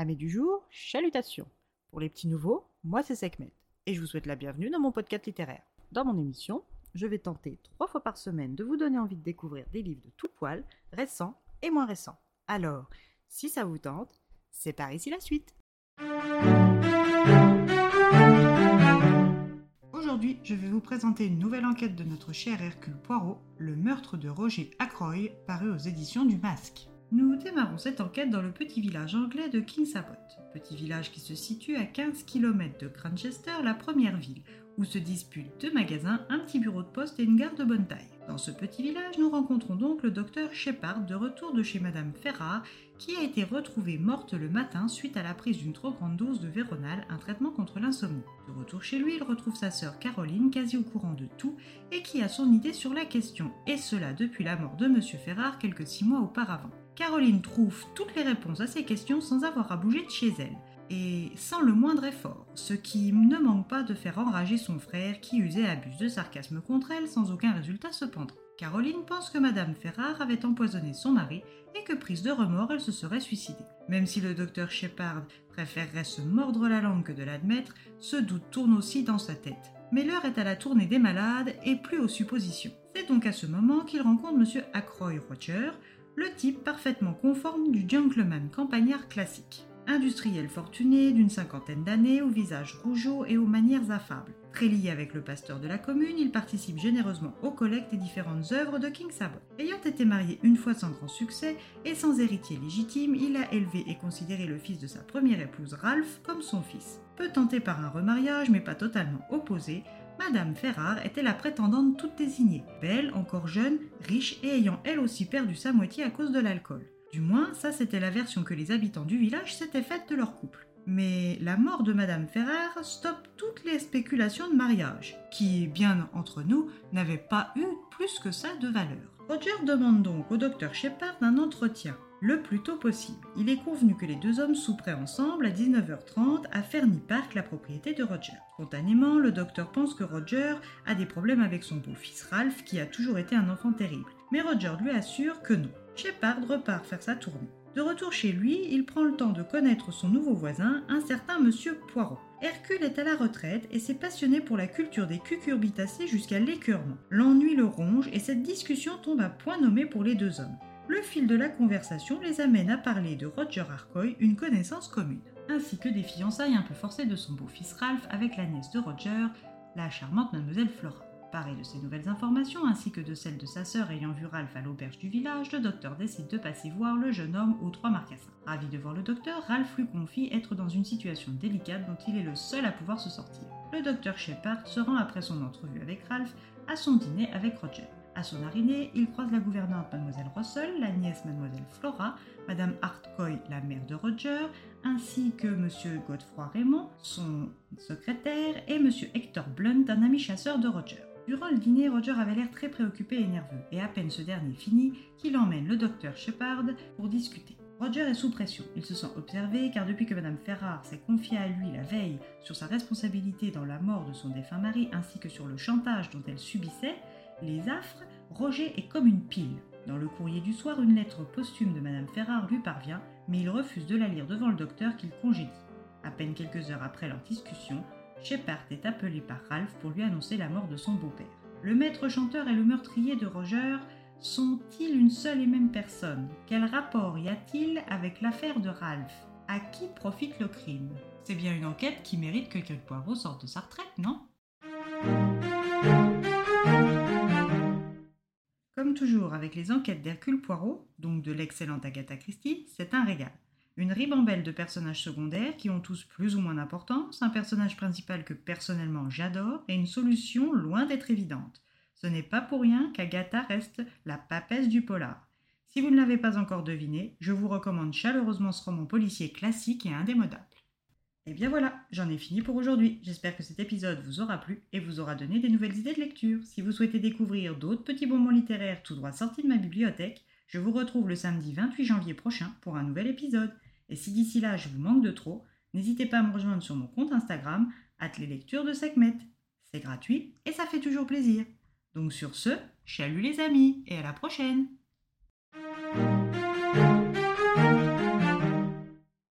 Amis du jour, chalutations. Pour les petits nouveaux, moi c'est Sekhmet et je vous souhaite la bienvenue dans mon podcast littéraire. Dans mon émission, je vais tenter trois fois par semaine de vous donner envie de découvrir des livres de tout poil, récents et moins récents. Alors, si ça vous tente, c'est par ici la suite. Aujourd'hui, je vais vous présenter une nouvelle enquête de notre cher Hercule Poirot, Le meurtre de Roger Ackroy, paru aux éditions du Masque. Nous démarrons cette enquête dans le petit village anglais de King's petit village qui se situe à 15 km de Grantchester, la première ville, où se disputent deux magasins, un petit bureau de poste et une gare de bonne taille. Dans ce petit village, nous rencontrons donc le docteur Shepard de retour de chez Madame Ferrard, qui a été retrouvée morte le matin suite à la prise d'une trop grande dose de Véronal, un traitement contre l'insomnie. De retour chez lui, il retrouve sa sœur Caroline, quasi au courant de tout, et qui a son idée sur la question, et cela depuis la mort de Monsieur Ferrard quelques six mois auparavant. Caroline trouve toutes les réponses à ces questions sans avoir à bouger de chez elle, et sans le moindre effort, ce qui ne manque pas de faire enrager son frère qui usait abuse de sarcasme contre elle sans aucun résultat cependant. Caroline pense que Madame Ferrard avait empoisonné son mari et que prise de remords, elle se serait suicidée. Même si le docteur Shepard préférerait se mordre la langue que de l'admettre, ce doute tourne aussi dans sa tête. Mais l'heure est à la tournée des malades et plus aux suppositions. C'est donc à ce moment qu'il rencontre M. Ackroy Roger, le type parfaitement conforme du gentleman campagnard classique. Industriel fortuné d'une cinquantaine d'années, au visage rougeau et aux manières affables. Très lié avec le pasteur de la commune, il participe généreusement aux collectes des différentes œuvres de King Sabot. Ayant été marié une fois sans grand succès et sans héritier légitime, il a élevé et considéré le fils de sa première épouse Ralph comme son fils. Peu tenté par un remariage, mais pas totalement opposé, Madame Ferrard était la prétendante toute désignée, belle, encore jeune, riche et ayant elle aussi perdu sa moitié à cause de l'alcool. Du moins, ça c'était la version que les habitants du village s'étaient faite de leur couple. Mais la mort de Madame Ferrard stoppe toutes les spéculations de mariage, qui, bien entre nous, n'avaient pas eu plus que ça de valeur. Roger demande donc au docteur Shepard un entretien, le plus tôt possible. Il est convenu que les deux hommes souperaient ensemble à 19h30 à Ferny Park, la propriété de Roger. Spontanément, le docteur pense que Roger a des problèmes avec son beau-fils Ralph, qui a toujours été un enfant terrible. Mais Roger lui assure que non. Shepard repart faire sa tournée. De retour chez lui, il prend le temps de connaître son nouveau voisin, un certain monsieur Poirot. Hercule est à la retraite et s'est passionné pour la culture des cucurbitacées jusqu'à l'écœurement. L'ennui le ronge et cette discussion tombe à point nommé pour les deux hommes le fil de la conversation les amène à parler de Roger Arcoy, une connaissance commune, ainsi que des fiançailles un peu forcées de son beau-fils Ralph avec la nièce de Roger, la charmante mademoiselle Flora. Paré de ces nouvelles informations ainsi que de celles de sa sœur ayant vu Ralph à l'auberge du village, le docteur décide de passer voir le jeune homme aux trois marcassins. Ravi de voir le docteur, Ralph lui confie être dans une situation délicate dont il est le seul à pouvoir se sortir. Le docteur Shepard se rend après son entrevue avec Ralph à son dîner avec Roger. À son arrivée, il croise la gouvernante Mademoiselle Russell, la nièce Mademoiselle Flora, Madame Hartcoy, la mère de Roger, ainsi que Monsieur Godefroy Raymond, son secrétaire, et Monsieur Hector Blunt, un ami chasseur de Roger. Durant le dîner, Roger avait l'air très préoccupé et nerveux, et à peine ce dernier fini, qu'il emmène le docteur Shepard pour discuter. Roger est sous pression. Il se sent observé car depuis que Madame Ferrard s'est confiée à lui la veille sur sa responsabilité dans la mort de son défunt mari ainsi que sur le chantage dont elle subissait, les affres, Roger est comme une pile. Dans le courrier du soir, une lettre posthume de Madame Ferrard lui parvient, mais il refuse de la lire devant le docteur qu'il congédie. À peine quelques heures après leur discussion, Shepard est appelé par Ralph pour lui annoncer la mort de son beau-père. Le maître chanteur et le meurtrier de Roger sont-ils une seule et même personne? Quel rapport y a-t-il avec l'affaire de Ralph? À qui profite le crime? C'est bien une enquête qui mérite que quelques Poirot sorte de sa retraite, non? Comme toujours avec les enquêtes d'Hercule Poirot, donc de l'excellente Agatha Christie, c'est un régal. Une ribambelle de personnages secondaires qui ont tous plus ou moins d'importance, un personnage principal que personnellement j'adore et une solution loin d'être évidente. Ce n'est pas pour rien qu'Agatha reste la papesse du polar. Si vous ne l'avez pas encore deviné, je vous recommande chaleureusement ce roman policier classique et indémodable. Et bien voilà, j'en ai fini pour aujourd'hui. J'espère que cet épisode vous aura plu et vous aura donné des nouvelles idées de lecture. Si vous souhaitez découvrir d'autres petits bonbons littéraires tout droit sortis de ma bibliothèque, je vous retrouve le samedi 28 janvier prochain pour un nouvel épisode. Et si d'ici là je vous manque de trop, n'hésitez pas à me rejoindre sur mon compte Instagram, les lectures de Sekhmet. C'est gratuit et ça fait toujours plaisir. Donc sur ce, chalut les amis et à la prochaine